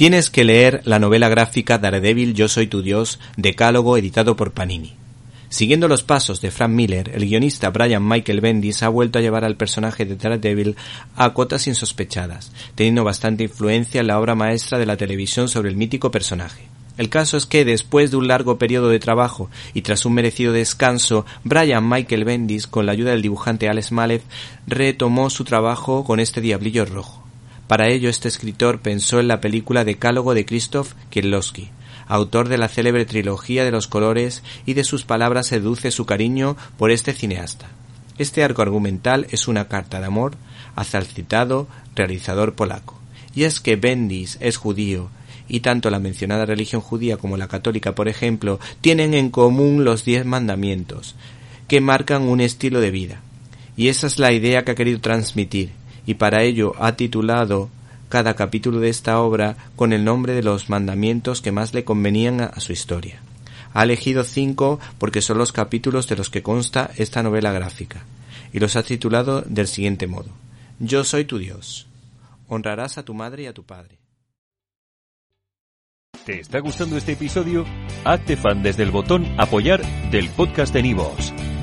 Tienes que leer la novela gráfica Daredevil Yo soy tu Dios, decálogo editado por Panini. Siguiendo los pasos de Frank Miller, el guionista Brian Michael Bendis ha vuelto a llevar al personaje de Daredevil a cotas insospechadas, teniendo bastante influencia en la obra maestra de la televisión sobre el mítico personaje. El caso es que después de un largo periodo de trabajo y tras un merecido descanso, Brian Michael Bendis, con la ayuda del dibujante Alex Malev, retomó su trabajo con este diablillo rojo. Para ello, este escritor pensó en la película Decálogo de Krzysztof Kieslowski, autor de la célebre trilogía de los colores y de sus palabras seduce su cariño por este cineasta. Este arco argumental es una carta de amor hacia el citado realizador polaco. Y es que Bendis es judío y tanto la mencionada religión judía como la católica, por ejemplo, tienen en común los diez mandamientos, que marcan un estilo de vida. Y esa es la idea que ha querido transmitir, y para ello ha titulado cada capítulo de esta obra con el nombre de los mandamientos que más le convenían a su historia. Ha elegido cinco porque son los capítulos de los que consta esta novela gráfica, y los ha titulado del siguiente modo. Yo soy tu Dios. Honrarás a tu madre y a tu padre. ¿Te está gustando este episodio? Hazte fan desde el botón apoyar del podcast de Nivos.